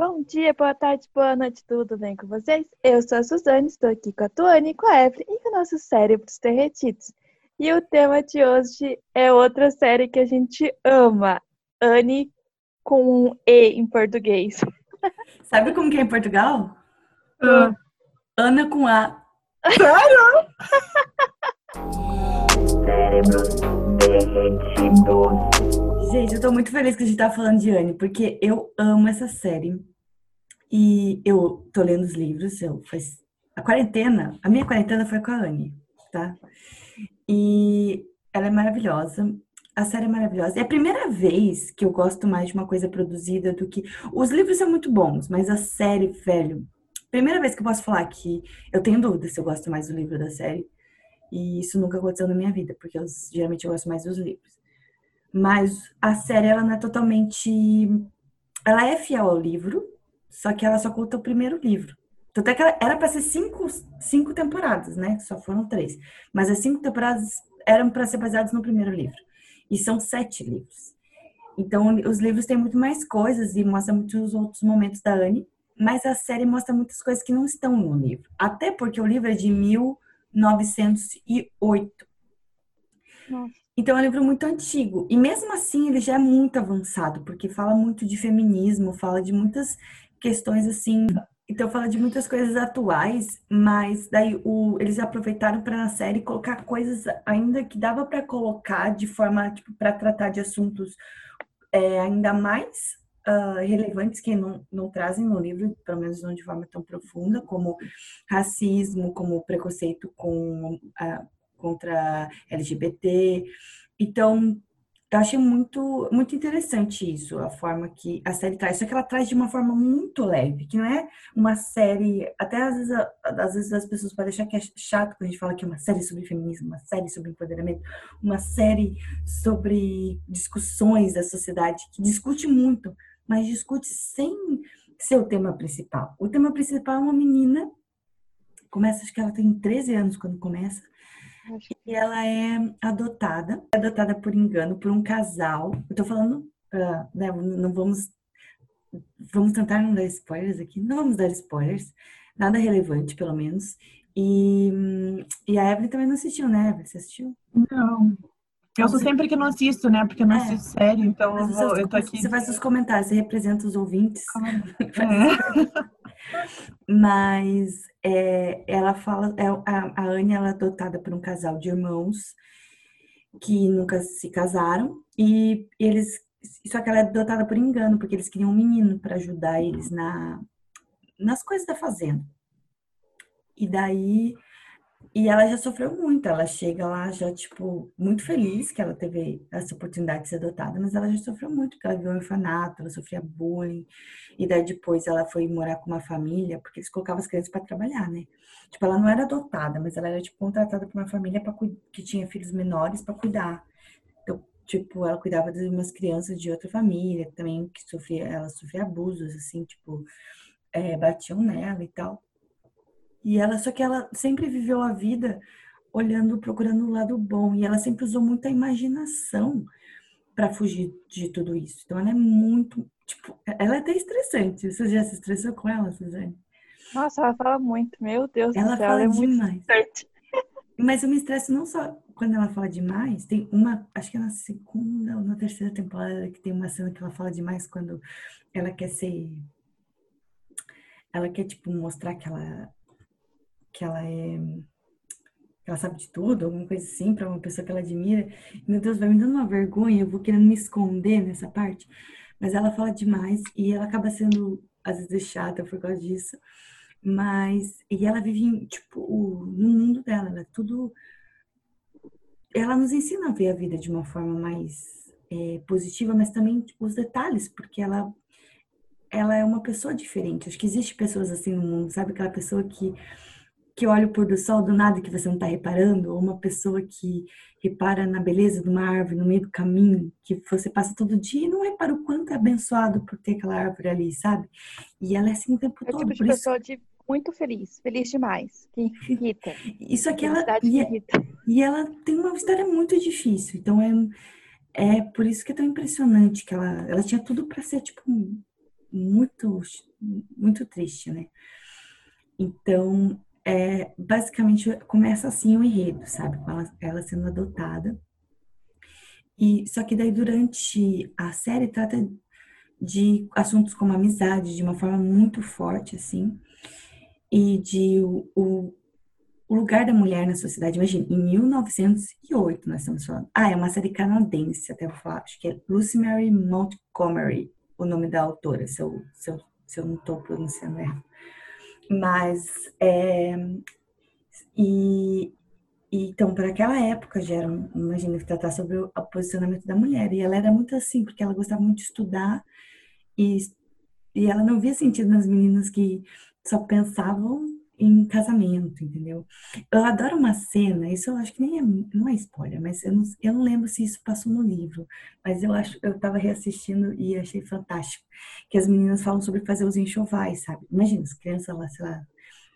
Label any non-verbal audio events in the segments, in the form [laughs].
Bom dia, boa tarde, boa noite, tudo bem com vocês? Eu sou a Suzane, estou aqui com a Tuane, com a Evelyn e com nossos cérebros derretidos. E o tema de hoje é outra série que a gente ama, Anne com um E em português. [laughs] Sabe como que é em Portugal? Ah. Ana com A. Sério? [laughs] Gente, eu tô muito feliz que a gente tá falando de Anne, porque eu amo essa série. E eu tô lendo os livros, eu faz a quarentena, a minha quarentena foi com a Anne, tá? E ela é maravilhosa. A série é maravilhosa. É a primeira vez que eu gosto mais de uma coisa produzida do que. Os livros são muito bons, mas a série, velho. Primeira vez que eu posso falar que eu tenho dúvida se eu gosto mais do livro da série. E isso nunca aconteceu na minha vida, porque eu, geralmente eu gosto mais dos livros. Mas a série, ela não é totalmente. Ela é fiel ao livro, só que ela só conta o primeiro livro. É que era para ser cinco, cinco temporadas, né? Só foram três. Mas as cinco temporadas eram para ser baseadas no primeiro livro. E são sete livros. Então, os livros têm muito mais coisas e mostram muitos outros momentos da Anne, mas a série mostra muitas coisas que não estão no livro. Até porque o livro é de 1908. Nossa. Então é um livro muito antigo. E mesmo assim ele já é muito avançado, porque fala muito de feminismo, fala de muitas questões assim. Então fala de muitas coisas atuais, mas daí o, eles aproveitaram para na série colocar coisas ainda que dava para colocar de forma tipo, para tratar de assuntos é, ainda mais uh, relevantes que não, não trazem no livro, pelo menos não de forma tão profunda, como racismo, como preconceito com uh, contra LGBT. Então, eu achei muito, muito interessante isso, a forma que a série traz. Só que ela traz de uma forma muito leve, que não é uma série. Até às vezes, às vezes as pessoas podem achar que é chato quando a gente fala que é uma série sobre feminismo, uma série sobre empoderamento, uma série sobre discussões da sociedade, que discute muito, mas discute sem ser o tema principal. O tema principal é uma menina, começa, acho que ela tem 13 anos quando começa, e ela é adotada, é adotada por engano por um casal. Eu tô falando, uh, né, não vamos vamos tentar não dar spoilers aqui, não vamos dar spoilers, nada relevante, pelo menos. E, e a Evelyn também não assistiu, né, Evelyn? Você assistiu? Não. Eu sou sempre que não assisto, né? Porque eu não É. assisto série, então eu, vou, você- eu tô aqui. Você faz os comentários, você representa os ouvintes. É. Mas é, ela fala, é, a, a Anne ela é adotada por um casal de irmãos que nunca se casaram e eles, só que ela é adotada por engano porque eles queriam um menino para ajudar eles na nas coisas da fazenda. E daí e ela já sofreu muito, ela chega lá já, tipo, muito feliz que ela teve essa oportunidade de ser adotada, mas ela já sofreu muito, porque ela viveu um orfanato, ela sofria bullying, e daí depois ela foi morar com uma família, porque eles colocavam as crianças para trabalhar, né? Tipo, ela não era adotada, mas ela era, tipo, contratada por uma família pra, que tinha filhos menores para cuidar. Então, tipo, ela cuidava de umas crianças de outra família também, que sofria, ela sofria abusos, assim, tipo, é, batiam nela e tal. E ela, só que ela sempre viveu a vida olhando, procurando o lado bom. E ela sempre usou muita imaginação para fugir de tudo isso. Então ela é muito, tipo, ela é até estressante. Você já se estressou com ela, Suzane? Nossa, ela fala muito, meu Deus Ela do céu, fala ela é muito demais. certa. [laughs] Mas eu me estresso não só quando ela fala demais, tem uma, acho que é na segunda ou na terceira temporada que tem uma cena que ela fala demais quando ela quer ser ela quer tipo mostrar que ela que ela é ela sabe de tudo, alguma coisa assim, para uma pessoa que ela admira. Meu Deus, vai me dando uma vergonha, eu vou querendo me esconder nessa parte. Mas ela fala demais e ela acaba sendo às vezes chata por causa disso. Mas e ela vive tipo no mundo dela, ela é tudo ela nos ensina a ver a vida de uma forma mais é, positiva, mas também tipo, os detalhes, porque ela ela é uma pessoa diferente. Acho que existe pessoas assim no mundo, sabe? Aquela pessoa que que olha o pôr do sol do nada que você não está reparando, ou uma pessoa que repara na beleza de uma árvore no meio do caminho, que você passa todo dia e não repara o quanto é abençoado por ter aquela árvore ali, sabe? E ela é assim o tempo É todo. tipo de Por isso, pessoa de muito feliz, feliz demais, que irrita. [laughs] isso aqui ela, e, é- irrita. E ela tem uma história muito difícil. Então é, é por isso que é tão impressionante que ela, ela tinha tudo para ser tipo muito muito triste, né? Então, é, basicamente começa assim o enredo, sabe? Com ela, ela sendo adotada. E só que daí durante a série trata de assuntos como amizade de uma forma muito forte assim e de o, o, o lugar da mulher na sociedade. Imagina, em 1908 nós estamos falando. Ah, é uma série canadense, até vou falar. Acho que é Lucy Mary Montgomery, o nome da autora, se eu, se eu, se eu não estou pronunciando errado. Mas, é, e, e, então, para aquela época, já era, imagina, que tratar sobre o posicionamento da mulher. E ela era muito assim, porque ela gostava muito de estudar e, e ela não via sentido nas meninas que só pensavam em casamento, entendeu? Eu adoro uma cena, isso eu acho que nem é, não é spoiler, mas eu não, eu não lembro se isso passou no livro, mas eu acho, eu tava reassistindo e achei fantástico, que as meninas falam sobre fazer os enxovais, sabe? Imagina, as crianças lá, sei lá,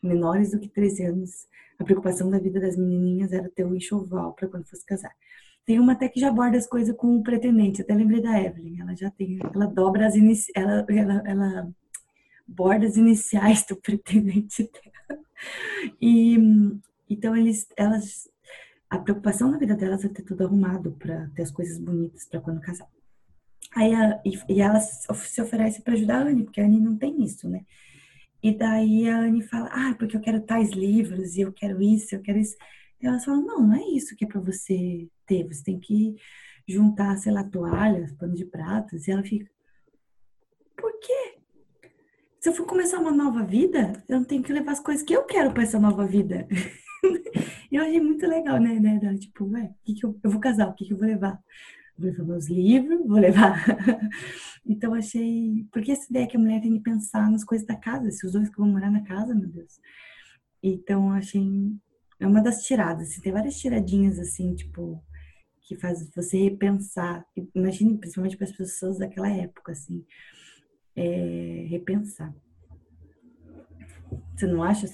menores do que 13 anos, a preocupação da vida das menininhas era ter um enxoval para quando fosse casar. Tem uma até que já aborda as coisas com o pretendente, até lembrei da Evelyn, ela já tem, ela dobra as iniciais, ela, ela, ela borda as iniciais do pretendente dela. E então eles, elas, a preocupação na vida delas é ter tudo arrumado para ter as coisas bonitas para quando casar. Aí a, e, e ela se oferece para ajudar a Anne, porque a Anne não tem isso, né? E daí a Anne fala, ah, porque eu quero tais livros, e eu quero isso, eu quero isso. E elas falam, não, não é isso que é para você ter, você tem que juntar, sei lá, toalhas, pano de pratos. E ela fica? Se eu for começar uma nova vida, eu tenho que levar as coisas que eu quero para essa nova vida. [laughs] eu achei muito legal, né? né? Tipo, ué, que que eu, eu vou casar, o que, que eu vou levar? Vou levar meus livros, vou levar. [laughs] então achei. Porque essa ideia que a mulher tem que pensar nas coisas da casa, se os dois que vão morar na casa, meu Deus. Então achei. É uma das tiradas. Assim, tem várias tiradinhas assim, tipo, que faz você repensar. Imagine, principalmente para as pessoas daquela época, assim é, repensar. Você não acha?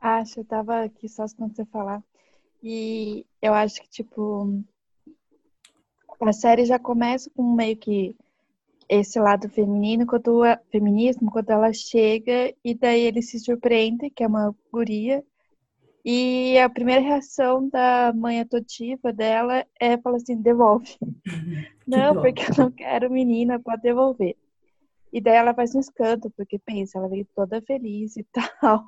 Acho, eu tava aqui só quando você falar. E eu acho que, tipo, a série já começa com meio que esse lado feminino, quando, feminismo, quando ela chega e daí ele se surpreende, que é uma guria, e a primeira reação da mãe adotiva dela é falar assim, devolve. [laughs] não, porque eu não quero menina, pode devolver. E daí ela faz um escanto, porque pensa, ela veio toda feliz e [laughs] tal.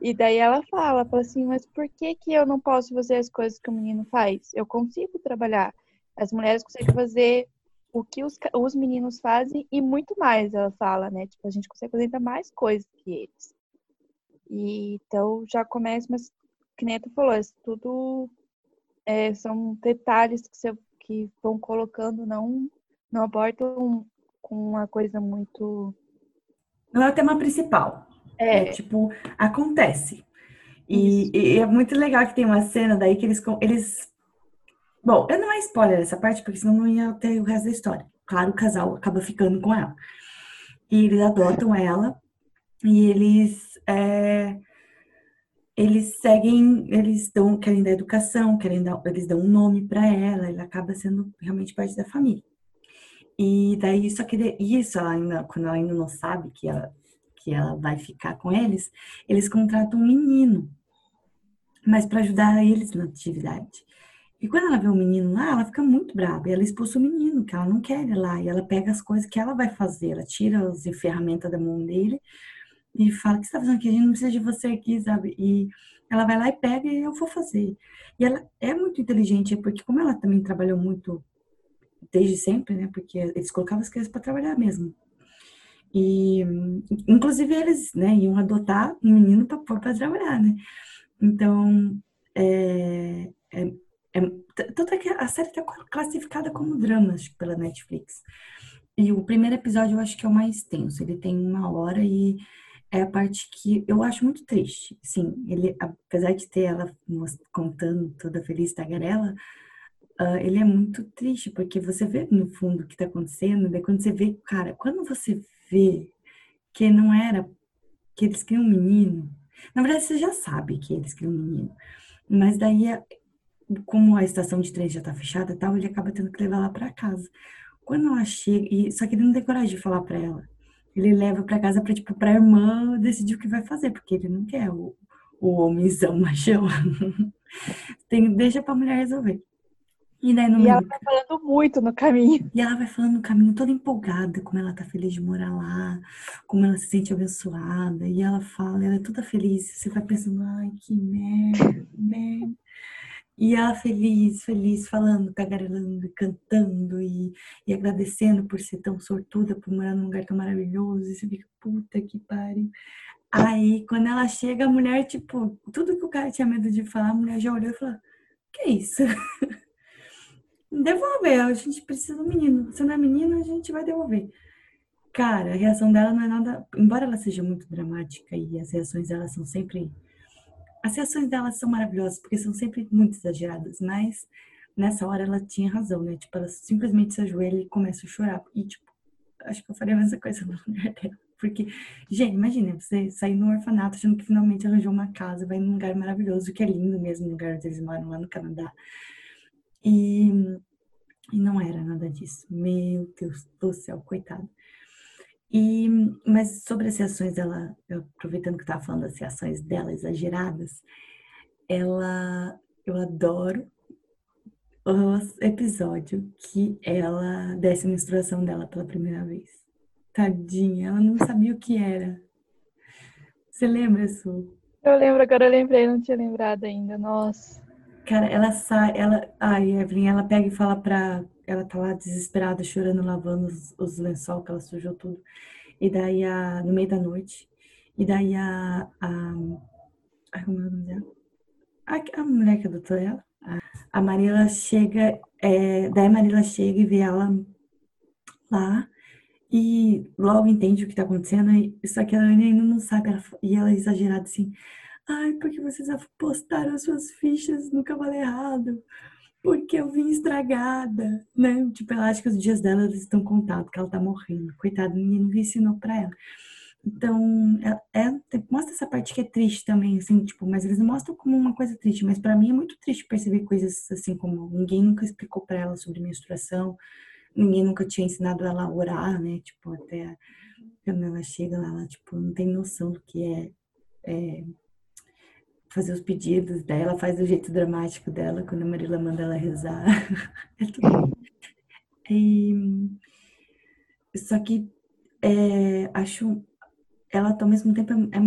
E daí ela fala, fala assim, mas por que que eu não posso fazer as coisas que o menino faz? Eu consigo trabalhar. As mulheres conseguem fazer o que os, os meninos fazem e muito mais, ela fala, né? Tipo, a gente consegue fazer ainda mais coisas que eles. E então já começa, mas que nem tu falou, isso tudo é, são detalhes que, você, que vão colocando, não, não abortam com uma coisa muito. Não é o tema principal. É, é tipo, acontece. E, e, é muito legal que tem uma cena daí que eles, eles. Bom, eu não é spoiler essa parte, porque senão não ia ter o resto da história. Claro, o casal acaba ficando com ela. E eles adotam ela e eles. É, eles seguem, eles dão, querem dar educação, querem dar, eles dão um nome para ela, ele acaba sendo realmente parte da família. E daí, só que isso, ela ainda, quando ela ainda não sabe que ela, que ela vai ficar com eles, eles contratam um menino, mas para ajudar eles na atividade. E quando ela vê o menino lá, ela fica muito brava. E ela expulsa o menino, que ela não quer ir lá. E ela pega as coisas que ela vai fazer. Ela tira as ferramentas da mão dele e fala: O que você está fazendo aqui? A gente não precisa de você aqui, sabe? E ela vai lá e pega e eu vou fazer. E ela é muito inteligente, porque como ela também trabalhou muito desde sempre, né? Porque eles colocavam as crianças para trabalhar mesmo. E, inclusive, eles né, iam adotar um menino para pôr para trabalhar, né? Então, é, é, é, tanto é que a série está classificada como drama, pela Netflix. E o primeiro episódio eu acho que é o mais tenso. Ele tem uma hora e é a parte que eu acho muito triste. Sim, ele, apesar de ter ela contando toda feliz tagarela, uh, ele é muito triste, porque você vê no fundo o que está acontecendo, daí quando você vê, cara, quando você vê que não era, que eles queriam um menino, na verdade você já sabe que eles queriam um menino, mas daí, como a estação de trem já está fechada tal, ele acaba tendo que levar ela para casa. Quando ela chega, e, só que ele não tem coragem de falar para ela, ele leva para casa para tipo para irmã decidir o que vai fazer, porque ele não quer o, o homenzão [laughs] machão. Tem, deixa para mulher resolver. E, daí, no e ela vai falando muito no caminho. E ela vai falando no caminho toda empolgada, como ela tá feliz de morar lá, como ela se sente abençoada. E ela fala, ela é toda feliz. Você vai pensando, ai, que merda, que merda. E ela feliz, feliz, falando, tagarelando, cantando e, e agradecendo por ser tão sortuda, por morar num lugar tão maravilhoso. E você fica, puta que pariu. Aí, quando ela chega, a mulher, tipo, tudo que o cara tinha medo de falar, a mulher já olhou e falou, que isso? [laughs] Devolver, a gente precisa do menino. Se não é menino, a gente vai devolver. Cara, a reação dela não é nada. Embora ela seja muito dramática e as reações dela são sempre. As reações dela são maravilhosas, porque são sempre muito exageradas, mas nessa hora ela tinha razão, né? Tipo, ela simplesmente se ajoelha e começa a chorar. E, tipo, acho que eu faria a mesma coisa no lugar dela. Porque, gente, imagina, você sair no orfanato achando que finalmente arranjou uma casa, vai num lugar maravilhoso, que é lindo mesmo, o lugar onde eles moram lá no Canadá. E, e não era nada disso. Meu Deus do céu, coitado. E, mas sobre as reações dela, aproveitando que eu estava falando das reações dela exageradas, ela, eu adoro o episódio que ela desce a menstruação dela pela primeira vez. Tadinha, ela não sabia o que era. Você lembra, Su? Eu lembro, agora eu lembrei, não tinha lembrado ainda. Nossa. Cara, ela sai, ela. Ai, Evelyn, ela pega e fala pra. Ela tá lá desesperada, chorando, lavando os, os lençol, que ela sujou tudo. E daí, a, no meio da noite. E daí a. a ai, como é o nome dela? A, a mulher que adotou ela. A, a Marila chega. É, daí a Marila chega e vê ela lá. E logo entende o que tá acontecendo. Só que ela ainda não sabe. Ela, e ela é exagerada assim. Ai, porque vocês apostaram as suas fichas no cavalo errado. Porque eu vim estragada, né? Tipo, ela acha que os dias dela estão contados, que ela tá morrendo. Coitada, ninguém nunca ensinou pra ela. Então, é, é, mostra essa parte que é triste também, assim, tipo, mas eles mostram como uma coisa triste, mas para mim é muito triste perceber coisas assim como ninguém nunca explicou para ela sobre menstruação, ninguém nunca tinha ensinado ela a orar, né? Tipo, até quando ela chega lá, ela, tipo, não tem noção do que é, é fazer os pedidos dela, faz do jeito dramático dela, quando a Marila manda ela rezar. [laughs] é tudo. E, só que é, acho ela ao mesmo tempo é, é,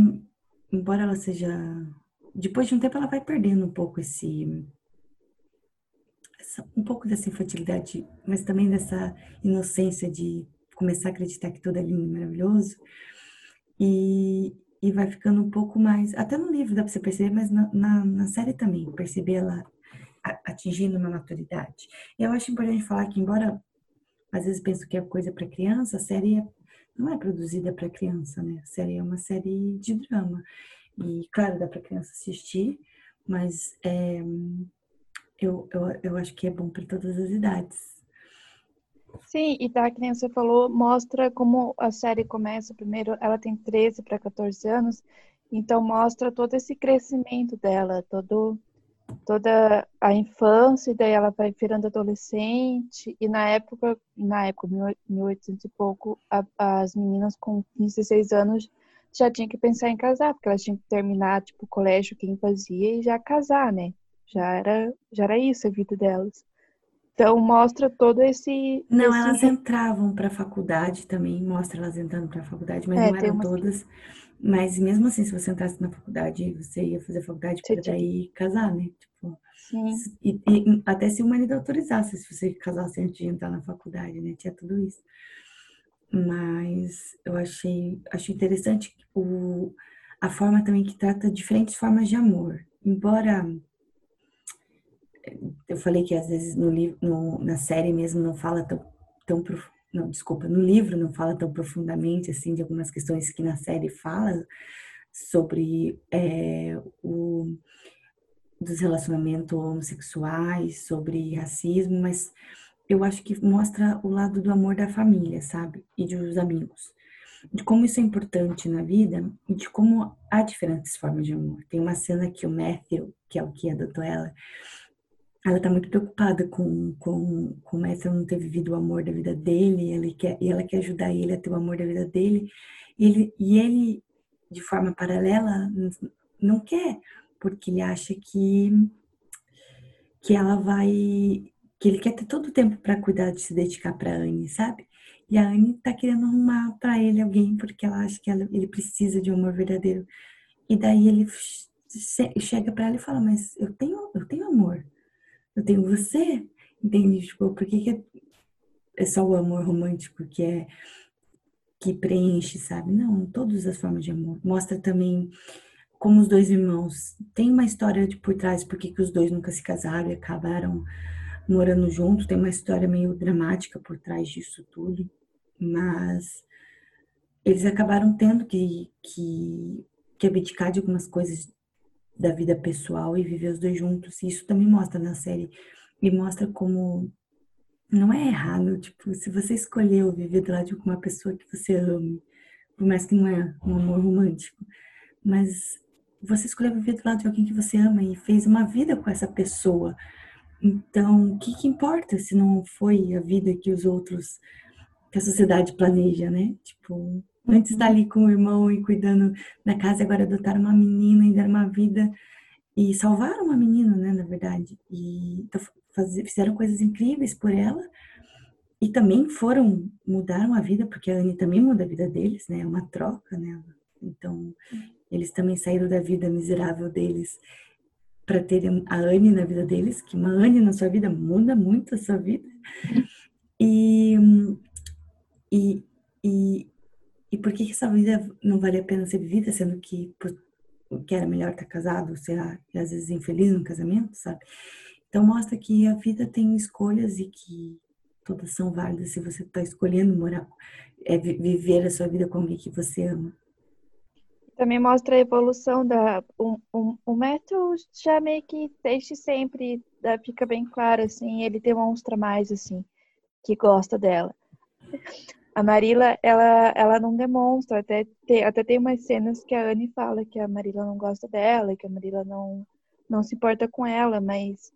embora ela seja depois de um tempo ela vai perdendo um pouco esse essa, um pouco dessa infantilidade, mas também dessa inocência de começar a acreditar que tudo é lindo e maravilhoso. E, e vai ficando um pouco mais. Até no livro dá para você perceber, mas na, na, na, série também, perceber ela atingindo uma maturidade. Eu acho importante falar que, embora às vezes penso que é coisa para criança, a série é, não é produzida para criança, né? A série é uma série de drama. E, claro, dá para criança assistir, mas é, eu, eu, eu acho que é bom para todas as idades. Sim, e tá, que nem você falou, mostra como a série começa. Primeiro, ela tem 13 para 14 anos, então mostra todo esse crescimento dela, todo, toda a infância, e daí ela vai virando adolescente, e na época, na época, 1800 e pouco, a, as meninas com 15, 16 anos já tinham que pensar em casar, porque elas tinham que terminar, tipo, o colégio, quem fazia, e já casar, né? Já era, já era isso a vida delas. Então mostra todo esse. Não, esse... elas entravam para a faculdade também, mostra elas entrando para a faculdade, mas é, não eram todas. Mas mesmo assim, se você entrasse na faculdade, você ia fazer faculdade para daí casar, né? Tipo, Sim. E, e, até se o marido autorizasse, se você casasse antes de entrar na faculdade, né? Tinha tudo isso. Mas eu achei, achei interessante o, a forma também que trata diferentes formas de amor. Embora eu falei que às vezes no, no, na série mesmo não fala tão, tão não, desculpa, no livro não fala tão profundamente assim de algumas questões que na série fala sobre é, o dos relacionamentos homossexuais, sobre racismo, mas eu acho que mostra o lado do amor da família, sabe? E dos amigos. De como isso é importante na vida e de como há diferentes formas de amor. Tem uma cena que o Matthew, que é o que adotou ela, ela tá muito preocupada com, com, com o Matthew não ter vivido o amor da vida dele, ele quer, e ela quer ajudar ele a ter o amor da vida dele. Ele, e ele, de forma paralela, não quer, porque ele acha que, que ela vai. que ele quer ter todo o tempo para cuidar de se dedicar para Anne, sabe? E a Anne tá querendo arrumar para ele alguém, porque ela acha que ela, ele precisa de um amor verdadeiro. E daí ele chega para ela e fala: Mas eu tenho, eu tenho amor eu tenho você, entende? Tipo, por que, que é, é só o amor romântico que é que preenche, sabe? Não, todas as formas de amor. Mostra também como os dois irmãos tem uma história de por trás, porque que os dois nunca se casaram e acabaram morando juntos. Tem uma história meio dramática por trás disso tudo, mas eles acabaram tendo que, que, que abdicar de algumas coisas da vida pessoal e viver os dois juntos. E isso também mostra na série. E mostra como não é errado, tipo, se você escolheu viver do lado de uma pessoa que você ama, por mais que não é um amor romântico, mas você escolheu viver do lado de alguém que você ama e fez uma vida com essa pessoa. Então, o que, que importa se não foi a vida que os outros, que a sociedade planeja, né? Tipo, Antes estar ali com o irmão e cuidando da casa, agora adotaram uma menina e deram uma vida e salvaram uma menina, né, na verdade. E então, fizeram coisas incríveis por ela e também foram mudaram a vida porque a Anne também muda a vida deles, né? É uma troca, né? Então eles também saíram da vida miserável deles para terem a Anne na vida deles, que uma Anne na sua vida muda muito a sua vida. E, e, e, e por que, essa vida não vale a pena ser vivida, sendo que, que era melhor estar casado, sei lá, às vezes infeliz no casamento, sabe? Então mostra que a vida tem escolhas e que todas são válidas se você está escolhendo morar, é, viver a sua vida com alguém que você ama. Também mostra a evolução da. O, o, o método já meio que desde sempre fica bem claro, assim, ele demonstra mais, assim, que gosta dela. A Marila, ela, ela não demonstra, até, tem, até tem umas cenas que a Anne fala que a Marila não gosta dela, que a Marila não, não se importa com ela, mas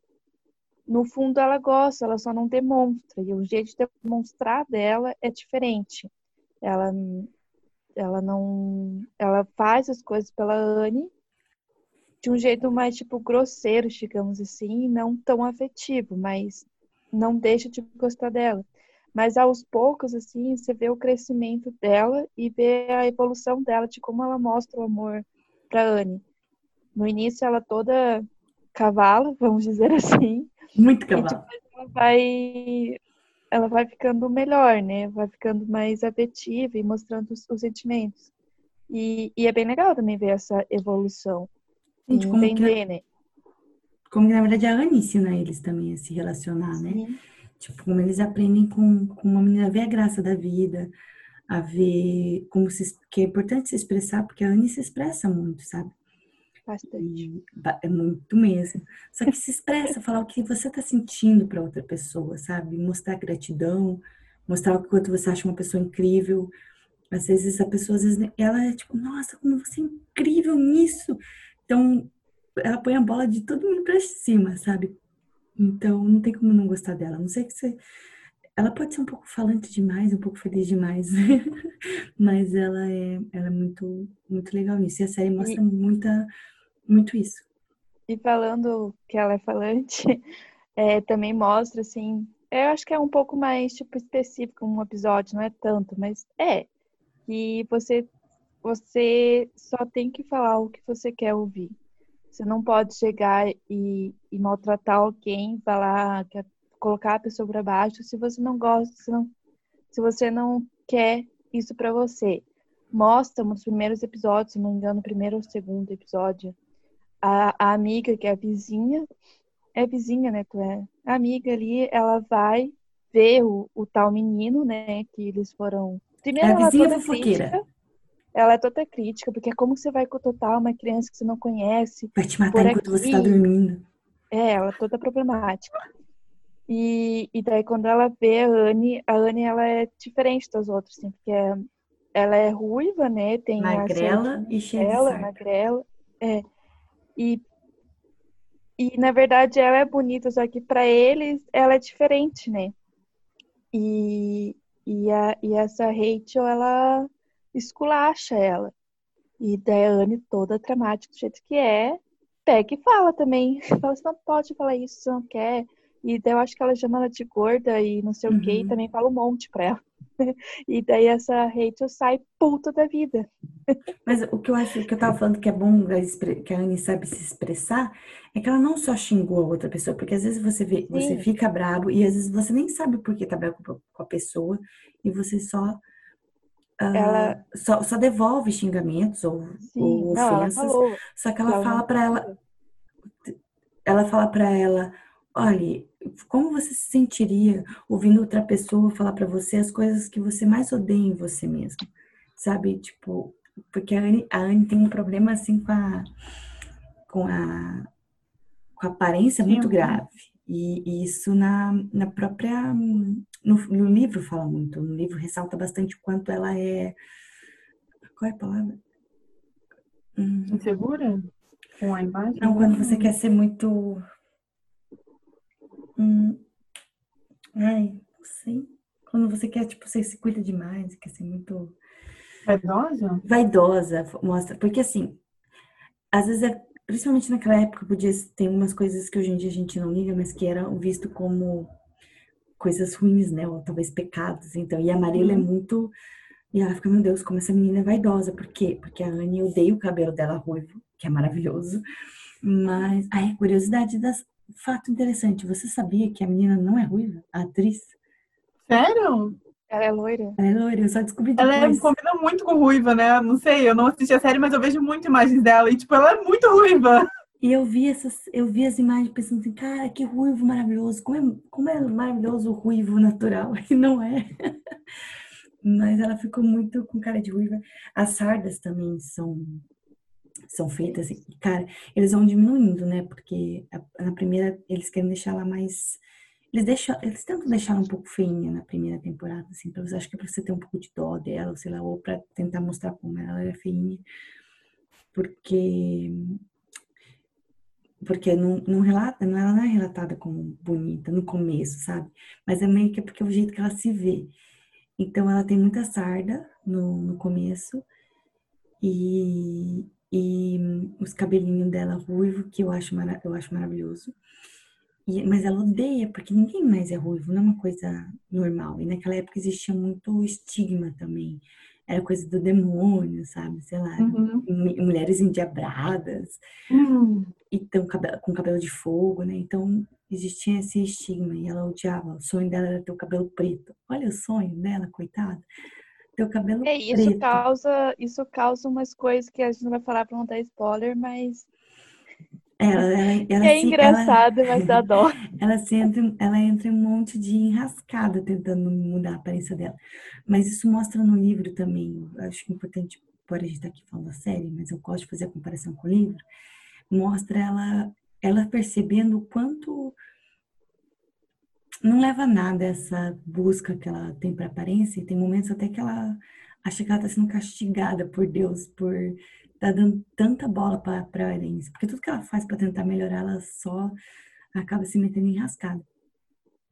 no fundo ela gosta, ela só não demonstra. E o jeito de demonstrar dela é diferente. Ela, ela não. Ela faz as coisas pela Anne de um jeito mais, tipo, grosseiro, digamos assim, não tão afetivo, mas não deixa de gostar dela. Mas aos poucos, assim, você vê o crescimento dela e vê a evolução dela, de como ela mostra o amor para Anne. No início, ela toda cavalo, vamos dizer [laughs] assim. Muito cavalo. E depois ela vai, ela vai ficando melhor, né? Vai ficando mais afetiva e mostrando os, os sentimentos. E, e, é bem legal também ver essa evolução. Gente, entender, né? Como na verdade a Anne ensina eles também a se relacionar, né? Sim. né? Tipo, como eles aprendem com, com uma menina a ver a graça da vida, a ver como se. que é importante se expressar, porque a Anne se expressa muito, sabe? Bastante. É muito mesmo. Só que se expressa, falar o que você está sentindo para outra pessoa, sabe? Mostrar gratidão, mostrar o quanto você acha uma pessoa incrível. Às vezes a pessoa, às vezes, ela é tipo, nossa, como você é incrível nisso. Então, ela põe a bola de todo mundo para cima, sabe? Então, não tem como não gostar dela. Não sei que você. Ela pode ser um pouco falante demais, um pouco feliz demais, [laughs] mas ela é, ela é muito, muito legal nisso. E a série mostra e, muita, muito isso. E falando que ela é falante, [laughs] é, também mostra, assim, eu acho que é um pouco mais, tipo, específico um episódio, não é tanto, mas é. Que você, você só tem que falar o que você quer ouvir. Você não pode chegar e, e maltratar alguém, falar, quer colocar a pessoa para baixo se você não gosta, se, não, se você não quer isso para você. Mostra nos primeiros episódios, se não me engano, no primeiro ou segundo episódio, a, a amiga que é a vizinha, é vizinha, né? Tu é a amiga ali, ela vai ver o, o tal menino, né? Que eles foram. Primeiro, é a vizinha fofoqueira. Crítica, ela é toda crítica, porque como você vai cututar uma criança que você não conhece? Vai te matar enquanto você tá dormindo. É, ela é toda problemática. E, e daí quando ela vê a Anne, a Anne ela é diferente das outras, assim, porque é, ela é ruiva, né? Tem magrela e cheia ela, magrela, é. E E na verdade ela é bonita, só que pra eles ela é diferente, né? E, e, a, e essa Rachel, ela esculacha ela. E daí a Anne, toda dramática do jeito que é, pega e fala também. [laughs] Fala, você não pode falar isso, você não quer. E daí eu acho que ela chama ela de gorda e não sei o que, e Uhum. também fala um monte pra ela. [laughs] E daí essa Rachel sai puta da vida. Mas o que eu acho que eu tava falando que é bom que a Anne sabe se expressar é que ela não só xingou a outra pessoa, porque às vezes você vê, você Sim. fica brabo e às vezes você nem sabe por que tá bravo com a pessoa e você só ah, Ela- só, só devolve xingamentos ou, Sim, ou ofensas, só que ela ela fala pra ela, ela fala para ela, olha, como você se sentiria ouvindo outra pessoa falar pra você as coisas que você mais odeia em você mesmo? Sabe? Tipo, porque a Anne, a Anne tem um problema assim com a com a com a aparência Sim, muito grave. E, e isso na, na própria no, no livro fala muito. No livro ressalta bastante o quanto ela é qual é a palavra? Hum, Insegura com a imagem? Não, quando você quer ser muito. Hum, ai, não sei. Quando você quer, tipo, você se cuida demais, quer ser muito Vaidosa? vaidosa, mostra. Porque assim, às vezes é. Principalmente naquela época, podia ter umas coisas que hoje em dia a gente não liga, mas que eram visto como coisas ruins, né? Ou talvez pecados. Então, e a Marília é Uhum. muito. E ela fica, meu Deus, como essa menina é vaidosa. Por quê? Porque a Anne odeia o cabelo dela ruivo, que é maravilhoso. Mas, ai, curiosidade das. Fato interessante, você sabia que a menina não é ruiva? A atriz? Sério? Ela é loira. Ela é loira, eu só descobri Ela é, depois. combina muito com ruiva, né? Não sei, eu não assisti a série, mas eu vejo muito imagens dela. E, tipo, ela é muito ruiva. E eu vi essas, eu vi as imagens pensando assim, cara, que ruivo maravilhoso, como é, como é maravilhoso o ruivo natural, [laughs] e não é. Mas ela ficou muito com cara de ruiva. As sardas também são são feitas, e, cara, eles vão diminuindo, né? Porque a- na primeira eles querem deixar ela mais eles deixam, eles tentam deixar um pouco feinha na primeira temporada, assim, pra você, acho que é pra você ter um pouco de dó dela, sei lá, ou pra tentar mostrar como ela é feinha. Porque porque não, não relata, ela não é relatada como bonita no começo, sabe? Mas é meio que é porque é o jeito que ela se vê. Então ela tem muita sarda no, no começo e, e os cabelinhos dela ruivo, que eu acho, eu acho maravilhoso. E, mas ela odeia, porque ninguém mais é ruivo, não é uma coisa normal. E naquela época existia muito estigma também. Era coisa do demônio, sabe? Sei lá, Uhum. mu- mulheres endiabradas, Hum. então com cabelo de fogo, né? Então existia esse estigma e ela odiava. O sonho dela era ter o cabelo preto. Olha o sonho dela, coitada. Ter o cabelo É, isso preto. causa, isso causa umas coisas que a gente não vai falar pra não dar spoiler, mas Ela, ela, ela, é engraçado, mas [laughs] dá dó. ela, se entra, em- ela entra em um monte de enrascada tentando mudar a aparência dela. Mas isso mostra no livro também. Eu acho que é importante, por a gente estar aqui falando da série, mas eu gosto de fazer a comparação com o livro. Mostra ela, ela percebendo o quanto não leva a nada essa busca que ela tem para aparência. E tem momentos até que ela acha que ela está sendo castigada por Deus por estar dando tanta bola para a aparência. Porque tudo que ela faz para tentar melhorar, ela só acaba se metendo em rascada.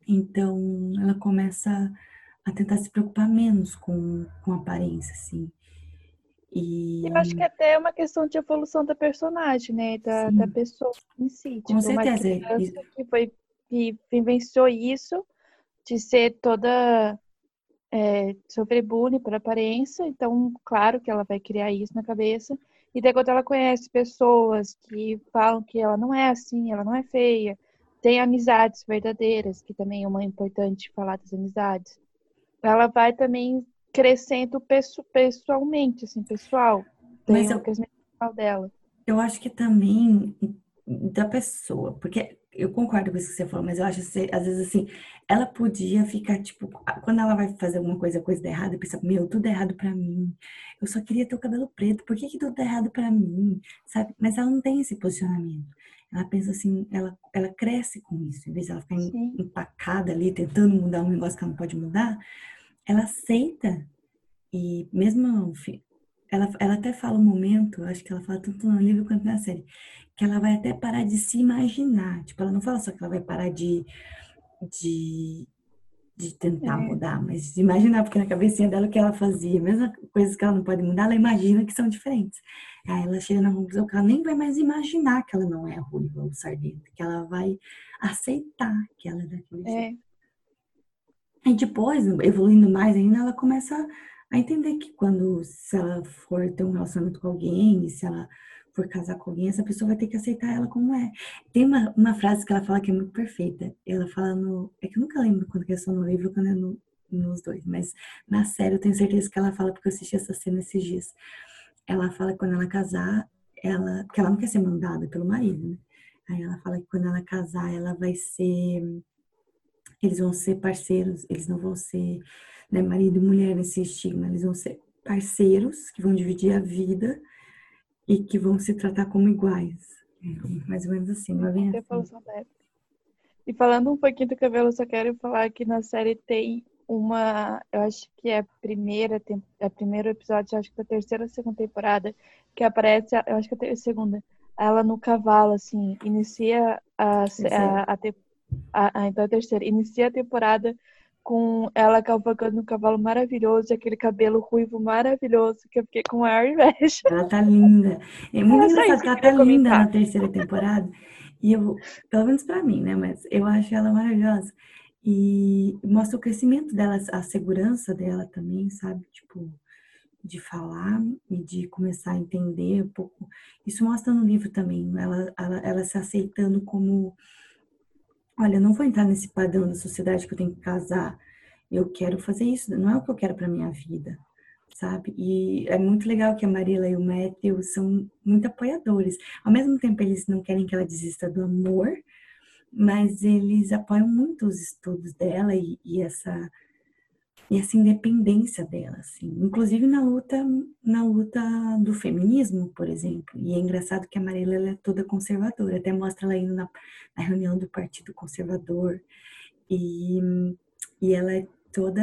Então, ela começa a tentar se preocupar menos com, com a aparência, assim. E Eu acho que até é uma questão de evolução da personagem, né? Da, Sim. da pessoa em si. Com tipo, uma certeza, é- criança que foi que vivenciou isso, de ser toda é, sofrer bullying por aparência, então, claro que ela vai criar isso na cabeça. E daí quando ela conhece pessoas que falam que ela não é assim, ela não é feia, tem amizades verdadeiras, que também é uma importante falar das amizades. Ela vai também crescendo pesso- pessoalmente, assim, pessoal. Tem Mas eu- crescimento pessoal dela. Eu acho que também da pessoa, porque eu concordo com isso que você falou, mas eu acho que às vezes assim, ela podia ficar tipo, quando ela vai fazer alguma coisa, coisa dá errada, pensa, meu, tudo é errado pra mim. Eu só queria ter o cabelo preto, por que que tudo errado pra mim? Sabe? Mas ela não tem esse posicionamento. Ela pensa assim, ela, ela cresce com isso, em vez de ela ficar Sim. empacada ali, tentando mudar um negócio que ela não pode mudar, ela aceita e mesmo ela, ela até fala um momento, acho que ela fala tanto no livro quanto na série, que ela vai até parar de se imaginar. Tipo, ela não fala só que ela vai parar de, de, de tentar é. mudar, mas de imaginar, porque na cabecinha dela o que ela fazia, mesmo coisas que ela não pode mudar, ela imagina que são diferentes. Aí ela chega na conclusão que ela nem vai mais imaginar que ela não é ruiva ou sardenta, que ela vai aceitar que ela é daquele é. jeito. E depois, evoluindo mais ainda, ela começa a entender que quando, se ela for ter um relacionamento com alguém, se ela for casar com alguém, essa pessoa vai ter que aceitar ela como é. Tem uma, uma frase que ela fala que é muito perfeita. Ela fala no. É que eu nunca lembro quando é só no livro quando é no, nos dois, mas na série eu tenho certeza que ela fala, porque eu assisti essa cena esses dias. Ela fala que quando ela casar, ela. Porque ela não quer ser mandada pelo marido, né? Aí ela fala que quando ela casar, ela vai ser. Eles vão ser parceiros, eles não vão ser né, marido e mulher nesse estigma, eles vão ser parceiros que vão dividir a vida e que vão se tratar como iguais. É, mais ou menos assim, uma vez assim. E falando um pouquinho do cabelo, só quero falar que na série tem uma, eu acho que é a primeira, é o primeiro episódio, acho que da terceira ou segunda temporada, que aparece, eu acho que é a segunda, ela no cavalo, assim, inicia a, a, a, a, a, então a terceira, inicia a temporada com ela cavalgando um cavalo maravilhoso, aquele cabelo ruivo maravilhoso, que eu fiquei com maior inveja. Ela tá linda. É muito engraçado que ela tá linda na terceira temporada. E eu, pelo menos pra mim, né? Mas eu acho ela maravilhosa. E mostra o crescimento dela, a segurança dela também, sabe? Tipo, de falar e de começar a entender um pouco. Isso mostra no livro também, ela, ela, ela se aceitando como olha, não vou entrar nesse padrão da sociedade que eu tenho que casar. Eu quero fazer isso, não é o que eu quero para minha vida, sabe? E é muito legal que a Marila e o Matthew são muito apoiadores. Ao mesmo tempo, eles não querem que ela desista do amor, mas eles apoiam muito os estudos dela e, e essa e essa independência dela, assim. Inclusive na luta, na luta do feminismo, por exemplo. E é engraçado que a Marilla ela é toda conservadora, até mostra ela indo na, na reunião do Partido Conservador. E, e ela é toda,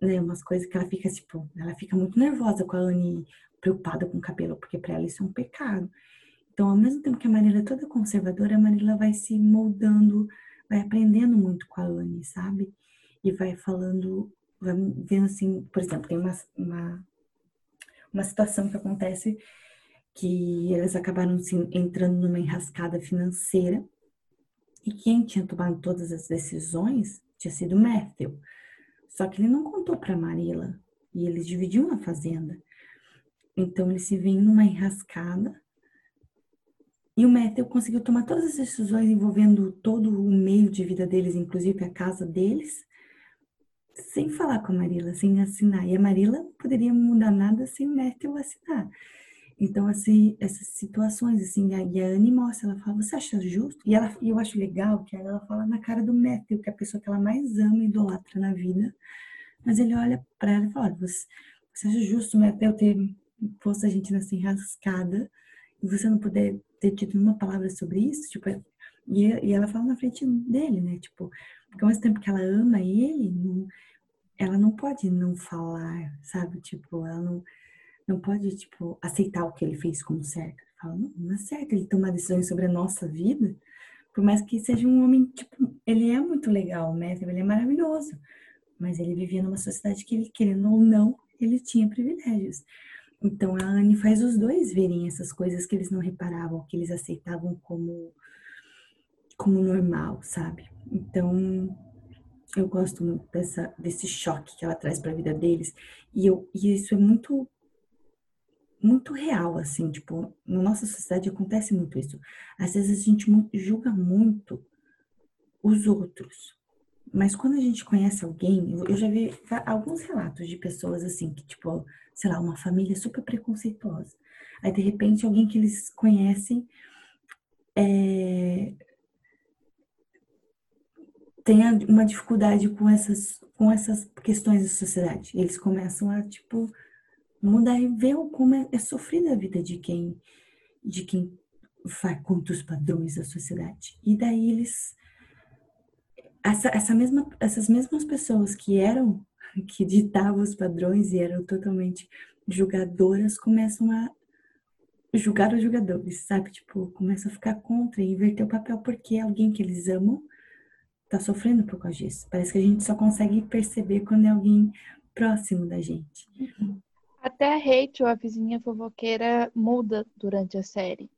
né, umas coisas que ela fica, tipo, ela fica muito nervosa com a Anne preocupada com o cabelo, porque para ela isso é um pecado. Então, ao mesmo tempo que a Marilla é toda conservadora, a Marilla vai se moldando, vai aprendendo muito com a Anne, sabe? E vai falando, vai vendo assim, por exemplo, tem uma, uma, uma situação que acontece que eles acabaram assim, entrando numa enrascada financeira e quem tinha tomado todas as decisões tinha sido Matthew. Só que ele não contou para Marila e eles dividiam a fazenda. Então eles se veem numa enrascada e o Matthew conseguiu tomar todas as decisões envolvendo todo o meio de vida deles, inclusive a casa deles, sem falar com a Marila, sem assinar. E a Marila não poderia mudar nada sem o Matthew assinar. Então, assim, essas situações, assim, e a Anne mostra, ela fala, você acha justo? E, ela, eu acho legal que ela fala na cara do Matthew, que é a pessoa que ela mais ama e idolatra na vida. Mas ele olha para ela e fala, você, você acha justo Matthew ter posto a gente nessa enrascada e você não poder ter tido uma palavra sobre isso? Tipo, e, e ela fala na frente dele, né? Tipo, porque ao mesmo tempo que ela ama ele, não, ela não pode não falar, sabe? Tipo, ela não, não pode, tipo, aceitar o que ele fez como certo. Fala, não, não é certo ele tomar decisões sobre a nossa vida, por mais que seja um homem, tipo, ele é muito legal, né? Ele é maravilhoso, mas ele vivia numa sociedade que ele, querendo ou não, ele tinha privilégios. Então a Anne faz os dois verem essas coisas que eles não reparavam, que eles aceitavam como como normal, sabe? Então eu gosto muito dessa, desse choque que ela traz para a vida deles. E, eu, e isso é muito, muito real, assim, tipo, na nossa sociedade acontece muito isso. Às vezes a gente julga muito os outros. Mas quando a gente conhece alguém, eu já vi alguns relatos de pessoas assim, que, tipo, sei lá, uma família super preconceituosa. Aí, de repente, alguém que eles conhecem é, tem uma dificuldade com essas, com essas questões da sociedade. Eles começam a, tipo, mudar e ver como é, é sofrida a vida de quem, de quem vai contra os padrões da sociedade. E daí eles... Essa, essa mesma, essas mesmas pessoas que eram, [laughs] que ditavam os padrões e eram totalmente julgadoras começam a julgar os jogadores, sabe? Tipo, começam a ficar contra e inverter o papel porque alguém que eles amam tá sofrendo por causa disso. Parece que a gente só consegue perceber quando é alguém próximo da gente. Até a Rachel, a vizinha fofoqueira, muda durante a série.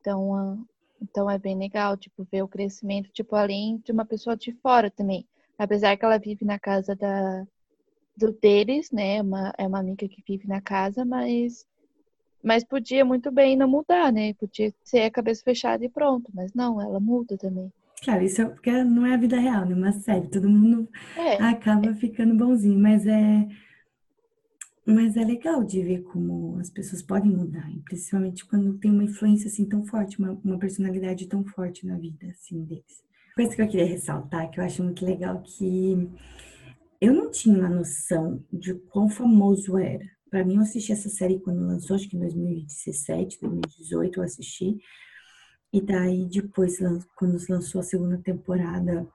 Então, então é bem legal, tipo, ver o crescimento, tipo, além de uma pessoa de fora também. Apesar que ela vive na casa da, do deles, né? É uma, é uma amiga que vive na casa, mas, mas podia muito bem não mudar, né? Podia ser a cabeça fechada e pronto. Mas não, ela muda também. Claro, isso é porque não é a vida real, né? Uma série, todo mundo é. acaba ficando bonzinho, mas é mas é legal de ver como as pessoas podem mudar, principalmente quando tem uma influência assim tão forte, uma, uma personalidade tão forte na vida assim deles. Coisa que eu queria ressaltar, que eu acho muito legal, que eu não tinha uma noção de quão famoso era. Para mim, eu assisti essa série quando lançou, acho que em 2017, 2018 eu assisti. E daí, depois, quando lançou a segunda temporada,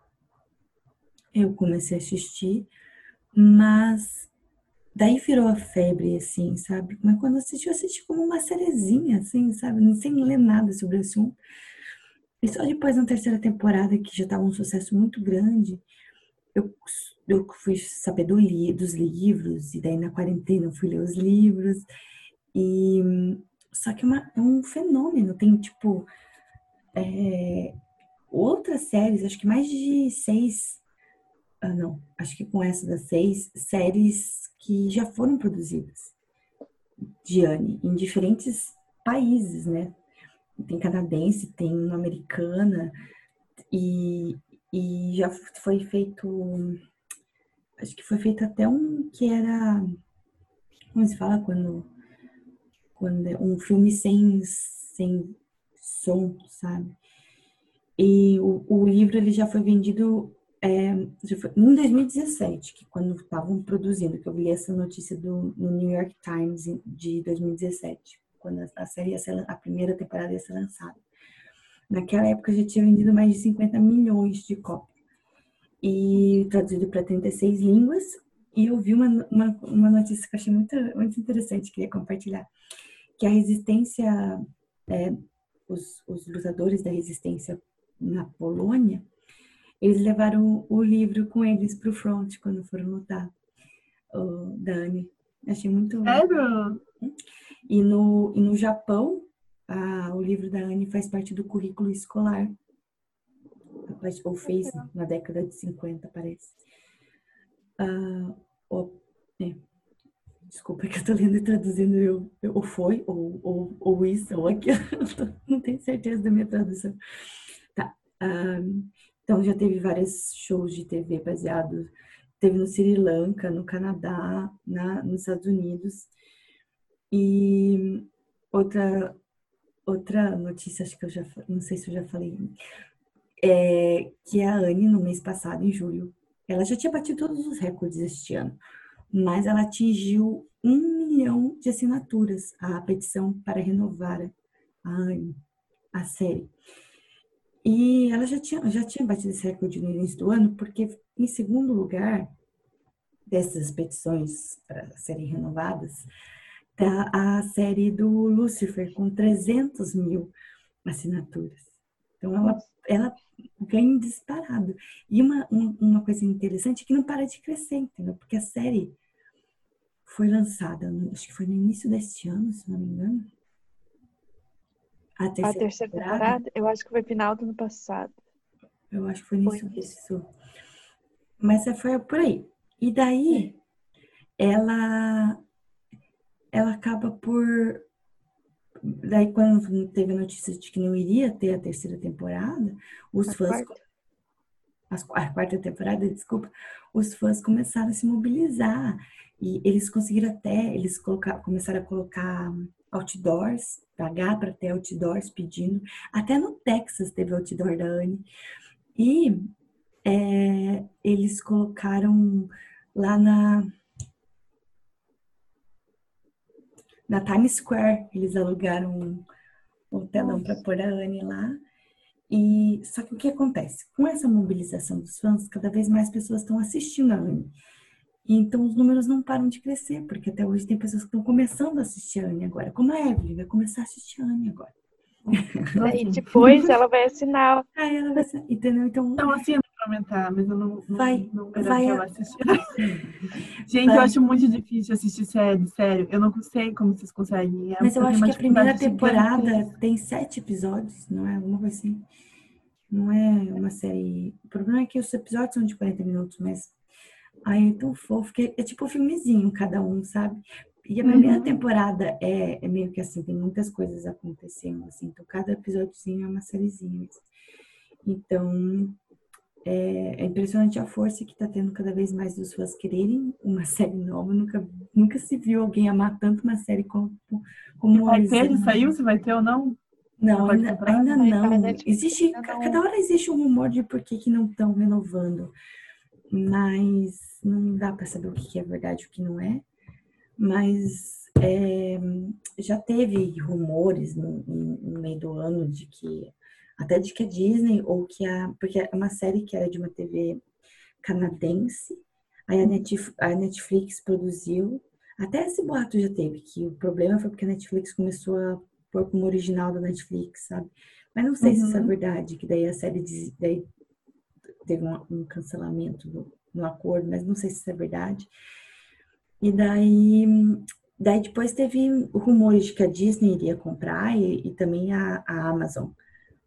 eu comecei a assistir. Mas Daí virou a febre, assim, sabe? Mas quando assisti, eu assisti como uma sériezinha, assim, sabe? Sem ler nada sobre o assunto. E só depois, na terceira temporada, que já estava um sucesso muito grande, eu, eu fui saber do li, dos livros, e daí na quarentena eu fui ler os livros. E só que é, é um fenômeno, tem tipo é, outras séries, acho que mais de seis, ah não, acho que com essa das seis séries que já foram produzidas de Anne em diferentes países, né? Tem canadense, tem americana e, e já foi feito, acho que foi feito até um que era, como se fala quando, quando é um filme sem, sem som, sabe? E o, o livro ele já foi vendido é, em 2017, que quando estavam produzindo, que eu vi essa notícia do, no New York Times de 2017, quando a, a série a primeira temporada ia ser lançada. Naquela época já tinha vendido mais de 50 milhões de cópias e traduzido para 36 línguas. E eu vi uma, uma, uma, notícia que eu achei muito, muito interessante, queria compartilhar, que a resistência, é, os, os lutadores da resistência na Polônia, eles levaram o livro com eles para o front quando foram lutar. O Dani. Achei muito. Sério? E no, e no Japão, a, o livro da Anne faz parte do currículo escolar. Ou fez na década de 50, parece. Ah, é. Desculpa que eu tô lendo e traduzindo eu, ou foi, ou, ou, ou isso, ou aquilo. [laughs] Não tenho certeza da minha tradução. Tá. Ah, então, já teve vários shows de TV baseados. Teve no Sri Lanka, no Canadá, na, nos Estados Unidos. E outra, outra notícia, acho que eu já não sei se eu já falei, é que a Anne, no mês passado, em julho, ela já tinha batido todos os recordes este ano, mas ela atingiu um milhão de assinaturas a petição para renovar a a série. E ela já tinha, já tinha batido esse recorde no início do ano, porque em segundo lugar dessas petições para serem renovadas, está a série do Lucifer, com 300 mil assinaturas. Então, ela, ela ganha disparado. E uma, uma coisa interessante é que não para de crescer, entendeu? Porque a série foi lançada, acho que foi no início deste ano, se não me engano. A terceira, a terceira temporada? temporada? Eu acho que foi final do ano passado. Eu acho que foi nisso. Isso. Mas foi por aí. E daí, ela, ela acaba por. Daí, quando teve a notícia de que não iria ter a terceira temporada, os a fãs. Quarta. A quarta temporada, desculpa. Os fãs começaram a se mobilizar. E eles conseguiram até. Eles colocar, começaram a colocar outdoors, pagar para ter outdoors pedindo. Até no Texas teve outdoor da Anne. E é, eles colocaram lá na, na Times Square, eles alugaram um, um telão para pôr a Anne lá. E só que o que acontece? Com essa mobilização dos fãs, cada vez mais pessoas estão assistindo a Anne. Então os números não param de crescer, porque até hoje tem pessoas que estão começando a assistir a Anne agora, como a Evelyn vai começar a assistir a Anne agora. Aí depois ela vai assinar. [laughs] Aí ela vai assinar, entendeu? Então, Então, assim, pra aumentar, mas eu não, não, Vai- não vai ela assistir. [laughs] Gente, Vai. eu acho muito difícil assistir série, sério. Eu não sei como vocês conseguem. É mas eu acho que a primeira temporada tem sete episódios, não é? Alguma coisa assim. Não é uma série. O problema é que os episódios são de 40 minutos, mas. Ai, é tão fofo, que é tipo um filmezinho cada um, sabe? E a primeira Uhum. temporada é, é meio que assim, tem muitas coisas acontecendo, assim, então cada episódiozinho é uma sériezinha. Então, é, é impressionante a força que tá tendo cada vez mais dos fãs quererem uma [laughs] série nova. Nunca, nunca se viu alguém amar tanto uma série como, como Vai ter? Já amam. saiu? Se vai ter ou não? Não, Não ainda, ainda não. Existe, não. cada hora existe um rumor de por que, que não estão renovando, mas não dá para saber o que é verdade e o que não é. Mas é, já teve rumores no, no- meio do ano de que até de que a Disney ou que a porque é uma série que era de uma TV canadense, aí a, Netf- a Netflix produziu. Até esse boato já teve, que o problema foi porque a Netflix começou a pôr como original da Netflix, sabe? Mas não sei se isso é Uhum. verdade, que daí a série daí teve um, um cancelamento do, no acordo, mas não sei se isso é verdade. E daí, daí depois teve rumores de que a Disney iria comprar e, e também a, a Amazon.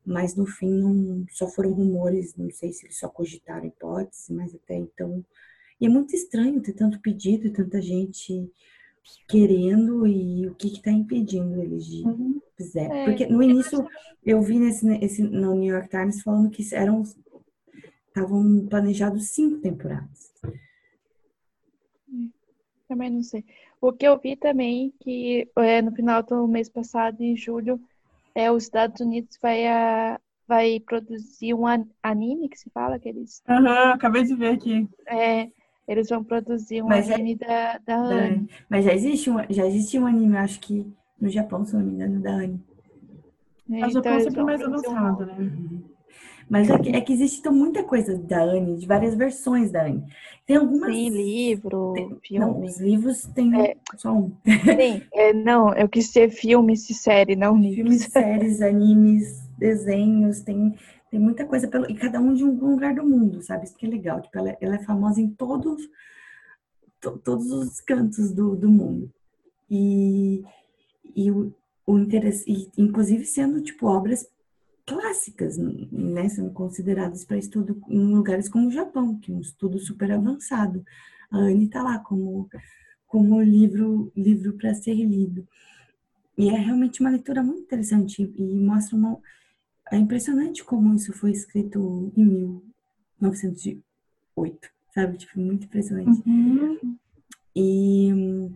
Mas no fim não, só foram rumores, não sei se eles só cogitaram hipótese, mas até então. E é muito estranho ter tanto pedido e tanta gente querendo e o que está impedindo eles de Uhum. fizer. É, Porque no início eu vi nesse, esse, no New York Times falando que eram estavam planejados cinco temporadas. Também não sei. O que eu vi também que é, no final do mês passado, em julho, é os Estados Unidos vai a, vai produzir um an- anime que se fala que eles Aham, acabei de ver aqui. é, eles vão produzir um Mas é- anime da, da da Anne. Mas já existe um, já existe um anime, acho que no Japão, se não me engano, da Anne. né? A Então Japão é sempre mais produzir um avançado, novo. Mas é que, é que existe então, muita coisa da Anne, de várias versões da Anne. Tem algumas. Tem livro, tem- Não, filme. os livros tem É. só um. Sim, é, não, eu quis ser filmes e série, não livros. Filmes, séries, animes, desenhos, tem, tem muita coisa pelo. E cada um de um lugar do mundo, sabe? Isso que é legal. Tipo, ela, ela é famosa em todos, to- todos os cantos do, do mundo. E, e o, o interesse, e, inclusive sendo tipo obras clássicas, né? Sendo consideradas para estudo em lugares como o Japão, que é um estudo super avançado. A Anne está lá como, como livro, livro para ser lido. E é realmente uma leitura muito interessante e mostra uma. É impressionante como isso foi escrito em 1908, sabe? Tipo, muito impressionante. Uhum. E.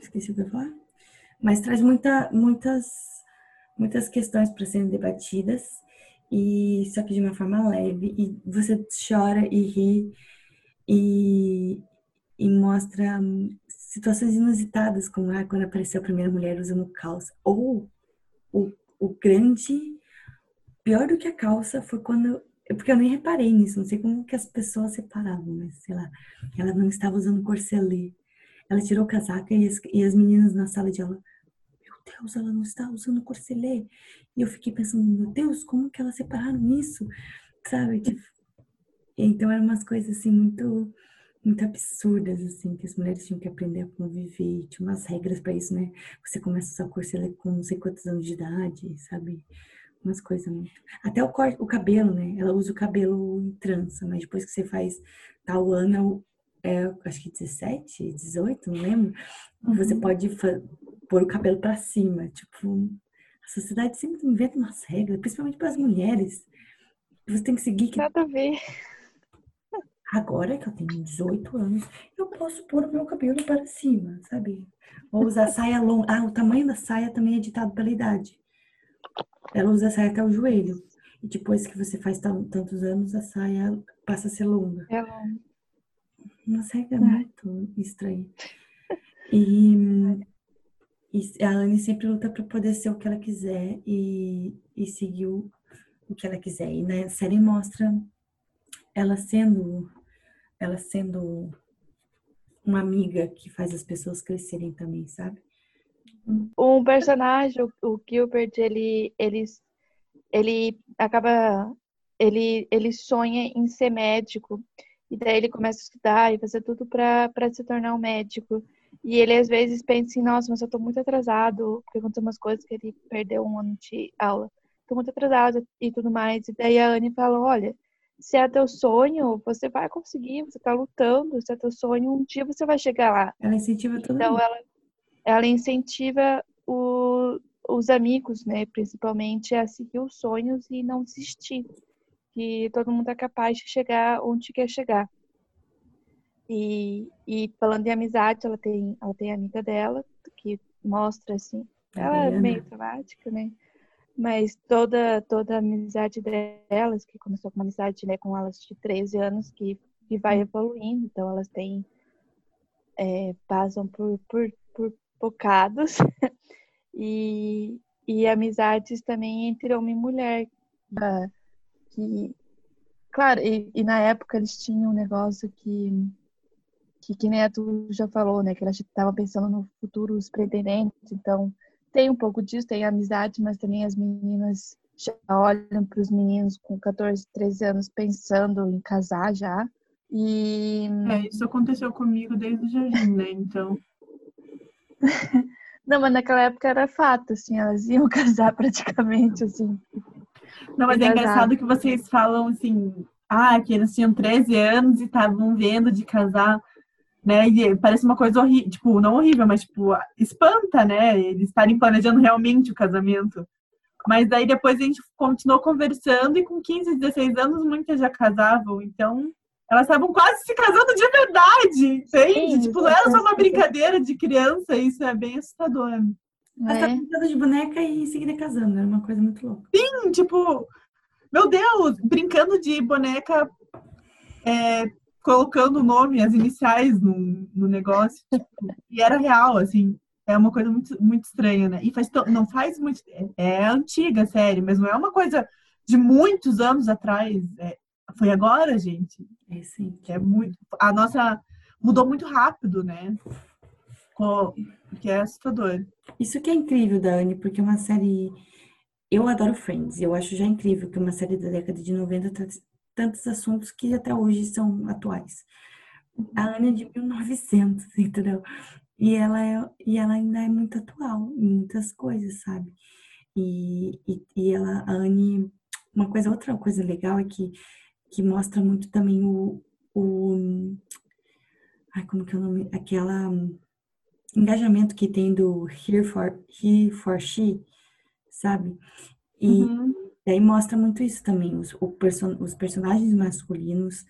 Esqueci o que eu ia falar. Mas traz muita, muitas, muitas questões para serem debatidas, e só que de uma forma leve. E você chora e ri, e, e mostra hum, situações inusitadas, como ah, quando apareceu a primeira mulher usando calça. Ou o, o grande. Pior do que a calça foi quando. Porque eu nem reparei nisso, não sei como que as pessoas separavam, mas sei lá. Ela não estava usando corcelê. Ela tirou o casaco e as, e as meninas na sala de aula, Deus, ela não está usando corcelê. E eu fiquei pensando, meu Deus, como que elas separaram isso? Sabe? Tipo, então eram umas coisas assim muito muito absurdas assim que as mulheres tinham que aprender a conviver, tinha umas regras para isso, né? Você começa a usar corcelê com não sei quantos anos de idade, sabe? Umas coisas muito. Até o corte, o cabelo, né? Ela usa o cabelo em trança, mas depois que você faz tal ano, é, acho que 17, 18, não lembro. Você pode pôr o cabelo para cima, tipo, a sociedade sempre inventa umas regras, principalmente para as mulheres. Você tem que seguir que Nada a ver. agora que eu tenho 18 anos, eu posso pôr o meu cabelo para cima, sabe? Ou usar saia longa. Ah, o tamanho da saia também é ditado pela idade. Ela usa a saia até o joelho. E depois que você faz tan- tantos anos, a saia passa a ser longa. Ela Uma regra muito estranha. E, e a Anne sempre luta para poder ser o que ela quiser e, e seguir o, que ela quiser. E na série mostra ela sendo ela sendo uma amiga que faz as pessoas crescerem também, sabe? Um personagem, o Gilbert, ele, ele, ele acaba. Ele, ele sonha em ser médico. E daí ele começa a estudar e fazer tudo para se tornar um médico. E ele às vezes pensa assim, nossa, mas eu tô muito atrasado, porque aconteceu umas coisas que ele perdeu um ano de aula. Tô muito atrasado e tudo mais. E daí a Anne fala, olha, se é teu sonho, você vai conseguir, você tá lutando, se é teu sonho, um dia você vai chegar lá. Ela incentiva todo então, mundo. ela, ela incentiva o, os amigos, né, principalmente, a seguir os sonhos e não desistir. Que todo mundo é capaz de chegar onde quer chegar. E, e falando de amizade, ela tem, ela tem a amiga dela, que mostra assim. Ela é meio traumática, né? Mas toda, toda a amizade delas, que começou com uma amizade né, com elas de 13 anos, que, que vai evoluindo. Então elas têm. É, passam por, por, por bocados. [laughs] e, e amizades também entre homem e mulher. Que, claro, e, e na época eles tinham um negócio que que, que nem a tu já falou, né? Que ela estava pensando no futuro, os pretendentes. Então, tem um pouco disso, tem amizade, mas também as meninas já olham para os meninos com 14, 13 anos pensando em casar já. E. É, isso aconteceu comigo desde o jardim, né? Então. [laughs] Não, mas naquela época era fato, assim, elas iam [laughs] casar praticamente, assim. Não, mas é engraçado que vocês falam assim, ah, que eles tinham 13 anos e estavam vendo de casar né? E parece uma coisa horrível, tipo, não horrível, mas tipo, espanta, né? Eles estarem planejando realmente o casamento. Mas daí depois a gente continuou conversando e com 15, 16 anos muitas já casavam, então elas estavam quase se casando de verdade, entende? Sim, tipo, não era só uma brincadeira de criança, isso é bem assustador. Mas tá brincando de boneca e em seguida casando, era uma coisa muito louca. Sim, tipo, meu Deus, brincando de boneca é, colocando o nome, as iniciais no, no negócio. Tipo, e era real, assim. É uma coisa muito, muito estranha, né? E faz não faz muito. É, é antiga a série, mas não é uma coisa de muitos anos atrás. É, foi agora, gente. É sim. É muito. A nossa mudou muito rápido, né? Que é assustador. Isso que é incrível, Dani, porque uma série. Eu adoro Friends. Eu acho já incrível que uma série da década de 90 tantos assuntos que até hoje são atuais. A Ana é de 1900, [laughs] entendeu? E ela, é, e ela ainda é muito atual em muitas coisas, sabe? E, e, e ela, a Anne, uma coisa, outra coisa legal é que, que mostra muito também o, o ai, como que é o nome? Aquela engajamento que tem do Here for, He for She, sabe? E, uhum. E aí mostra muito isso também, os, os personagens masculinos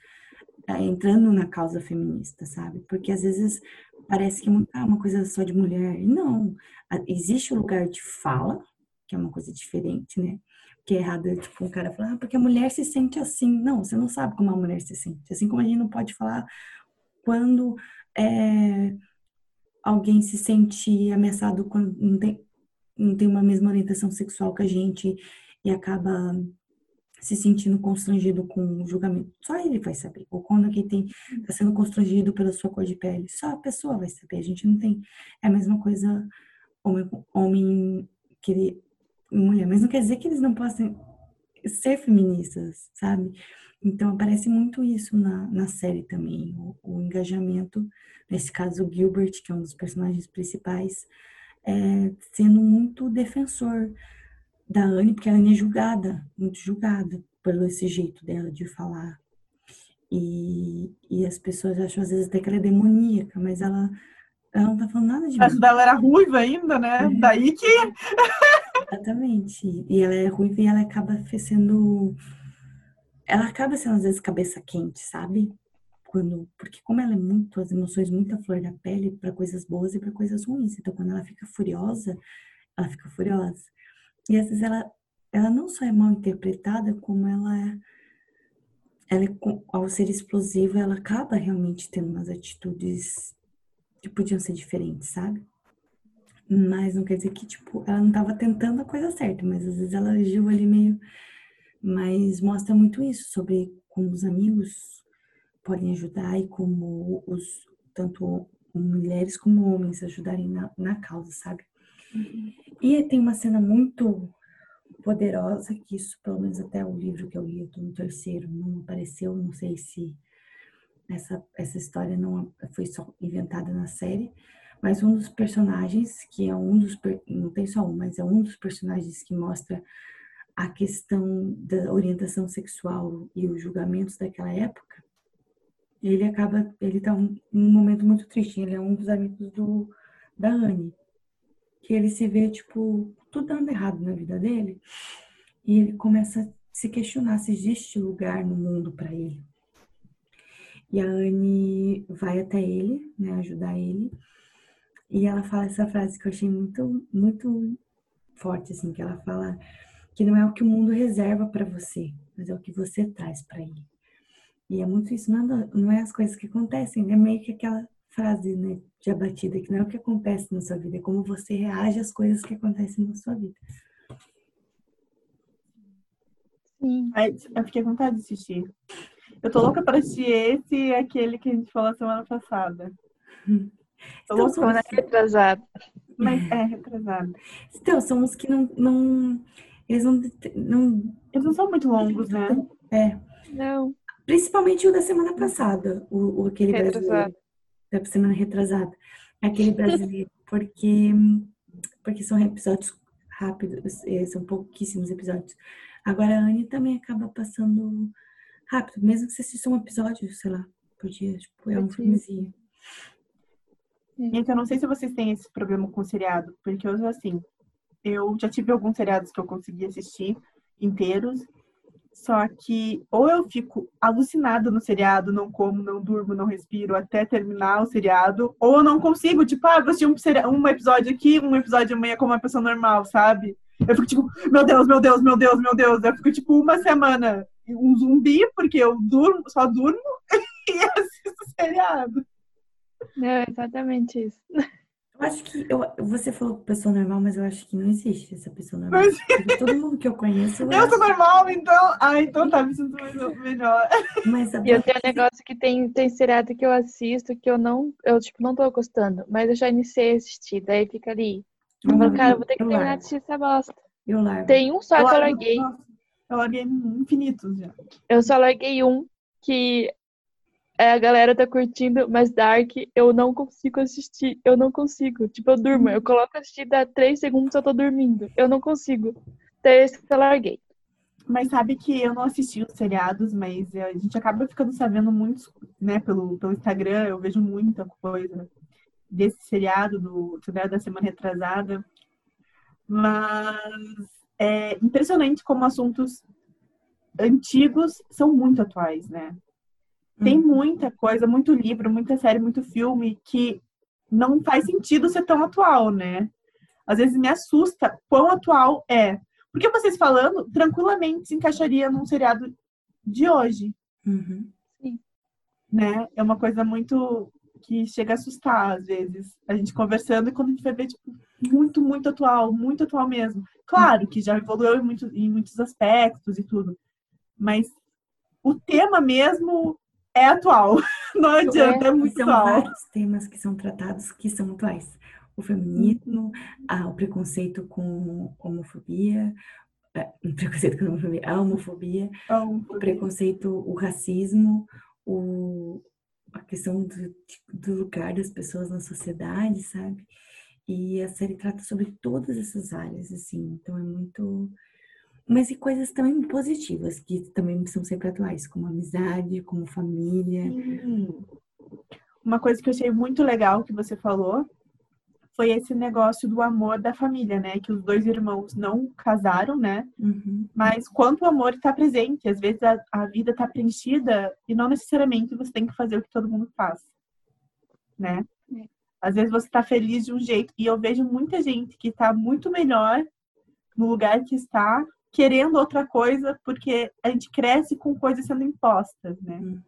é, entrando na causa feminista, sabe? Porque às vezes parece que é uma coisa só de mulher. Não, existe o lugar de fala, que é uma coisa diferente, né? Que é errado, tipo, um cara falar, ah, porque a mulher se sente assim. Não, você não sabe como a mulher se sente. Assim como a gente não pode falar quando é, alguém se sente ameaçado quando não tem, não tem uma mesma orientação sexual que a gente e acaba se sentindo constrangido com o julgamento. Só ele vai saber. Ou quando alguém tem está sendo constrangido pela sua cor de pele, só a pessoa vai saber. A gente não tem é a mesma coisa homem, homem que mulher, mas não quer dizer que eles não possam ser feministas, sabe? Então aparece muito isso na, na série também, o, o engajamento, nesse caso o Gilbert, que é um dos personagens principais, é, sendo muito defensor da Anne, porque a Anne é julgada, muito julgada pelo esse jeito dela de falar. E, e as pessoas acham às vezes até que ela é demoníaca, mas ela, ela não tá falando nada de Acho dela era ruiva ainda, né? É. Daí que. Exatamente. E ela é ruiva e ela acaba sendo. Ela acaba sendo às vezes cabeça quente, sabe? Quando, porque como ela é muito, as emoções muito à flor da pele para coisas boas e para coisas ruins. Então quando ela fica furiosa, ela fica furiosa. E às vezes ela, ela não só é mal interpretada, como ela é, ela é, ao ser explosiva, ela acaba realmente tendo umas atitudes que podiam ser diferentes, sabe? Mas não quer dizer que, tipo, ela não estava tentando a coisa certa, mas às vezes ela agiu ali meio. Mas mostra muito isso, sobre como os amigos podem ajudar e como os tanto mulheres como homens ajudarem na, na causa, sabe? E tem uma cena muito poderosa que isso, pelo menos até o livro que eu li, eu tô no terceiro, não apareceu, não sei se essa, essa história não foi só inventada na série, mas um dos personagens, que é um dos, não tem só um, mas é um dos personagens que mostra a questão da orientação sexual e os julgamentos daquela época, ele acaba, ele tá um, um momento muito triste, ele é um dos amigos do, da Anne, que ele se vê, tipo, tudo dando errado na vida dele, e ele começa a se questionar se existe lugar no mundo para ele. E a Anne vai até ele, né, ajudar ele, e ela fala essa frase que eu achei muito, muito forte, assim, que ela fala que não é o que o mundo reserva para você, mas é o que você traz para ele. E é muito isso, não, é, não é as coisas que acontecem, é meio que aquela frase, né, de abatida, que não é o que acontece na sua vida, é como você reage às coisas que acontecem na sua vida. Sim. eu fiquei com vontade de assistir. Eu tô louca para assistir esse e aquele que a gente falou semana passada. [laughs] Tô então, para retrasado. Mas é retrasado. Então, são os que não, não eles não, não. Eles não são muito longos, né? É. Não. Principalmente o da semana passada, o, o aquele retrasado. brasileiro. Da semana retrasada. Aquele [laughs] brasileiro, porque, porque são episódios rápidos, é, são pouquíssimos episódios. Agora a Anne também acaba passando rápido, mesmo que você assista um episódio, sei lá, por dia, tipo, é um filmezinho. Então, eu não sei se vocês têm esse problema com o seriado, porque eu, assim, eu já tive alguns seriados que eu consegui assistir inteiros, só que ou eu fico alucinada no seriado, não como, não durmo, não respiro até terminar o seriado, ou eu não consigo, tipo, ah, vou assistir um, um episódio aqui, um episódio amanhã como uma pessoa normal, sabe? Eu fico tipo, meu Deus, meu Deus, meu Deus, meu Deus. Eu fico tipo uma semana um zumbi, porque eu durmo, só durmo [laughs] e assisto seriado. É exatamente isso. [laughs] Eu acho que eu, você falou pessoa normal, mas eu acho que não existe essa pessoa normal. Mas... Todo mundo que eu conheço. Eu, eu sou normal, então. Ah, então tá, me sinto melhor. [laughs] Mas a... E eu tenho um negócio que tem, tem seriado que eu assisto que eu não, eu tipo, não tô gostando, mas eu já iniciei a assistir, daí fica ali. Eu falo, cara, eu vou ter que terminar de assistir essa bosta. Eu largo. Tem um só eu que eu larguei. Eu larguei infinitos já. Eu só larguei um que é, a galera tá curtindo, mas Dark eu não consigo assistir. Eu não consigo. Tipo, eu durmo. Eu coloco assistir, dá três segundos eu tô dormindo. Eu não consigo. Então esse que eu larguei. Mas sabe que eu não assisti os seriados, mas a gente acaba ficando sabendo muito, né, pelo, pelo Instagram, eu vejo muita coisa desse seriado, do seriado da semana retrasada. Mas é impressionante como assuntos antigos são muito atuais, né? Tem uhum. muita coisa, muito livro, muita série, muito filme que não faz sentido ser tão atual, né? Às vezes me assusta quão atual é. Porque vocês falando, tranquilamente se encaixaria num seriado de hoje. Uhum. Sim. Né? É uma coisa muito que chega a assustar, às vezes. A gente conversando e quando a gente vai ver, tipo, muito, muito atual, muito atual mesmo. Claro que já evoluiu em, muito, em muitos aspectos e tudo. Mas o tema mesmo é atual. [laughs] Não adianta, é, é muito são atual. vários temas que são tratados que são atuais. O feminismo, a, o preconceito com homofobia, é, [laughs] o preconceito com homofobia, a homofobia, a homofobia. o preconceito, o racismo, o, a questão do, do lugar das pessoas na sociedade, sabe? E a série trata sobre todas essas áreas, assim, então é muito mas e coisas também positivas, que também são sempre atuais, como amizade, como família. Sim. Uma coisa que eu achei muito legal que você falou foi esse negócio do amor da família, né? Que os dois irmãos não casaram, né? Uhum. Mas quanto o amor está presente, às vezes a, a vida está preenchida e não necessariamente você tem que fazer o que todo mundo faz, né? É. Às vezes você está feliz de um jeito e eu vejo muita gente que está muito melhor no lugar que está querendo outra coisa, porque a gente cresce com coisas sendo impostas, né? Hum.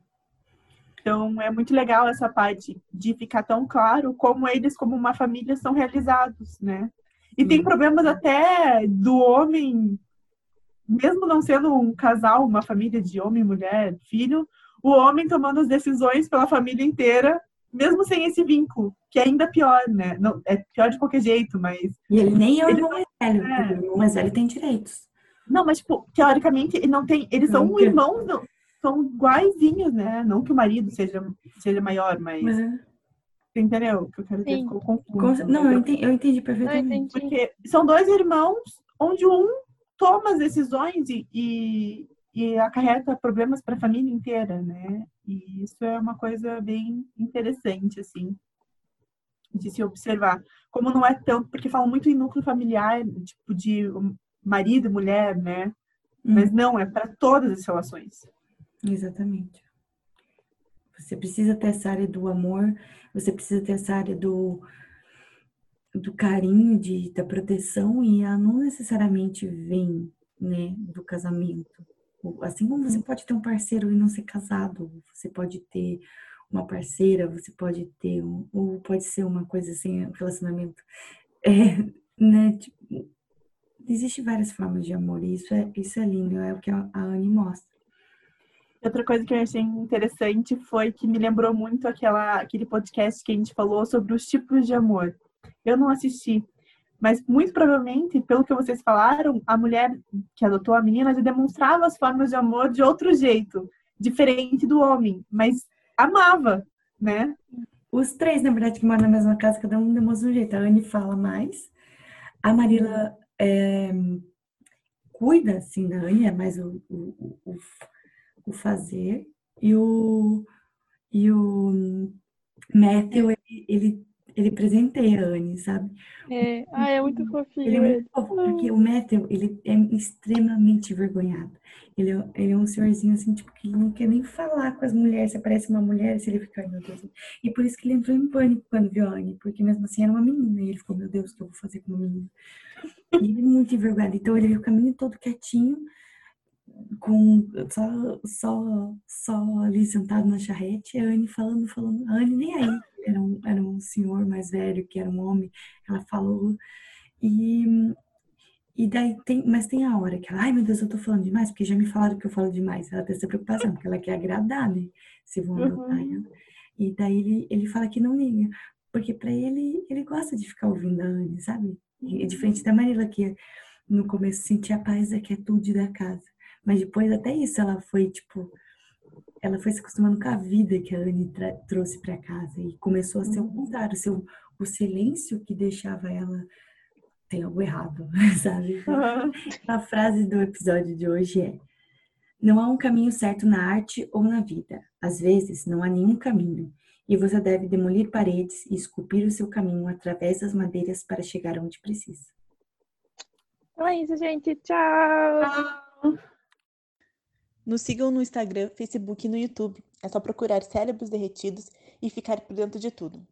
Então é muito legal essa parte de ficar tão claro como eles, como uma família, são realizados, né? E hum. tem problemas até do homem, mesmo não sendo um casal, uma família de homem, mulher, filho, o homem tomando as decisões pela família inteira, mesmo sem esse vínculo, que é ainda pior, né? Não, é pior de qualquer jeito, mas. E ele nem é o irmão mais velho, é. o irmão mais velho tem direitos. Não, mas, tipo, teoricamente, ele não tem. Eles são não, irmãos, não, são iguaizinhos, né? Não que o marido seja, seja maior, mas. mas... É. Entendeu? O que eu quero dizer ficou confuso. Não, eu entendi, eu entendi perfeitamente. Eu entendi. Porque são dois irmãos onde um toma as decisões e, e, e acarreta problemas para a família inteira, né? E isso é uma coisa bem interessante, assim, de se observar. Como não é tanto, porque falam muito em núcleo familiar, tipo, de marido e mulher, né? Hum. Mas não, é para todas as relações. Exatamente. Você precisa ter essa área do amor, você precisa ter essa área do, do carinho, de, da proteção, e ela não necessariamente vem né, do casamento. Assim como você pode ter um parceiro e não ser casado, você pode ter uma parceira, você pode ter um, ou pode ser uma coisa assim, um relacionamento, é, né? Tipo, existe várias formas de amor e isso é isso é lindo, é o que a Anne mostra. Outra coisa que eu achei interessante foi que me lembrou muito aquela, aquele podcast que a gente falou sobre os tipos de amor. Eu não assisti, mas muito provavelmente, pelo que vocês falaram, a mulher que adotou a menina já demonstrava as formas de amor de outro jeito, diferente do homem, mas amava, né? Os três, na verdade, que moram na mesma casa, cada um demonstra um jeito. A Anne fala mais, a Marila é, cuida, assim, da é mais o, o, o, o fazer, e o, e o Matthew, ele, ele ele presenteia a Anne, sabe? É, ah, é muito fofinho. Ele é muito fofo, porque o Matthew, ele é extremamente envergonhado. Ele é, ele é um senhorzinho assim, tipo, que não quer nem falar com as mulheres, se aparece uma mulher, se ele fica, ai meu Deus. E por isso que ele entrou em pânico quando viu a Anne, porque mesmo assim era uma menina, e ele ficou, meu Deus, o que eu vou fazer com uma menina? E ele é muito envergonhado, então ele veio o caminho todo quietinho, com só, só, só ali sentado na charrete, a Anne falando, falando, a Anne nem aí era um, era um senhor mais velho, que era um homem, ela falou. E, e daí tem, mas tem a hora que ela, ai meu Deus, eu tô falando demais, porque já me falaram que eu falo demais. Ela tem essa preocupação, porque ela quer agradar, né? Se vão adotar uhum. ela. E daí ele, ele fala que não liga, porque para ele, ele gosta de ficar ouvindo a Anne, sabe? E, é diferente da Marila, que no começo sentia a paz da quietude da casa. Mas depois, até isso, ela foi, tipo, ela foi se acostumando com a vida que a Anne trouxe para casa e começou a ser o uhum. contrário, ser o, o silêncio que deixava ela tem algo errado, [laughs] sabe? Uhum. A frase do episódio de hoje é: Não há um caminho certo na arte ou na vida. Às vezes, não há nenhum caminho, e você deve demolir paredes e esculpir o seu caminho através das madeiras para chegar onde precisa. Então é isso, gente. Tchau! Tchau. Nos sigam no Instagram, Facebook e no YouTube. É só procurar Cérebros Derretidos e ficar por dentro de tudo.